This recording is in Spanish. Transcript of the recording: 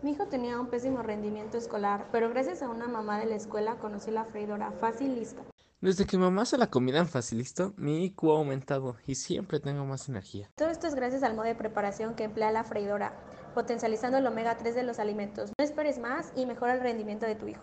Mi hijo tenía un pésimo rendimiento escolar, pero gracias a una mamá de la escuela conocí la freidora Facilista. Desde que mamá hace la comida en Facilisto, mi IQ ha aumentado y siempre tengo más energía. Todo esto es gracias al modo de preparación que emplea la freidora, potencializando el omega 3 de los alimentos. No esperes más y mejora el rendimiento de tu hijo.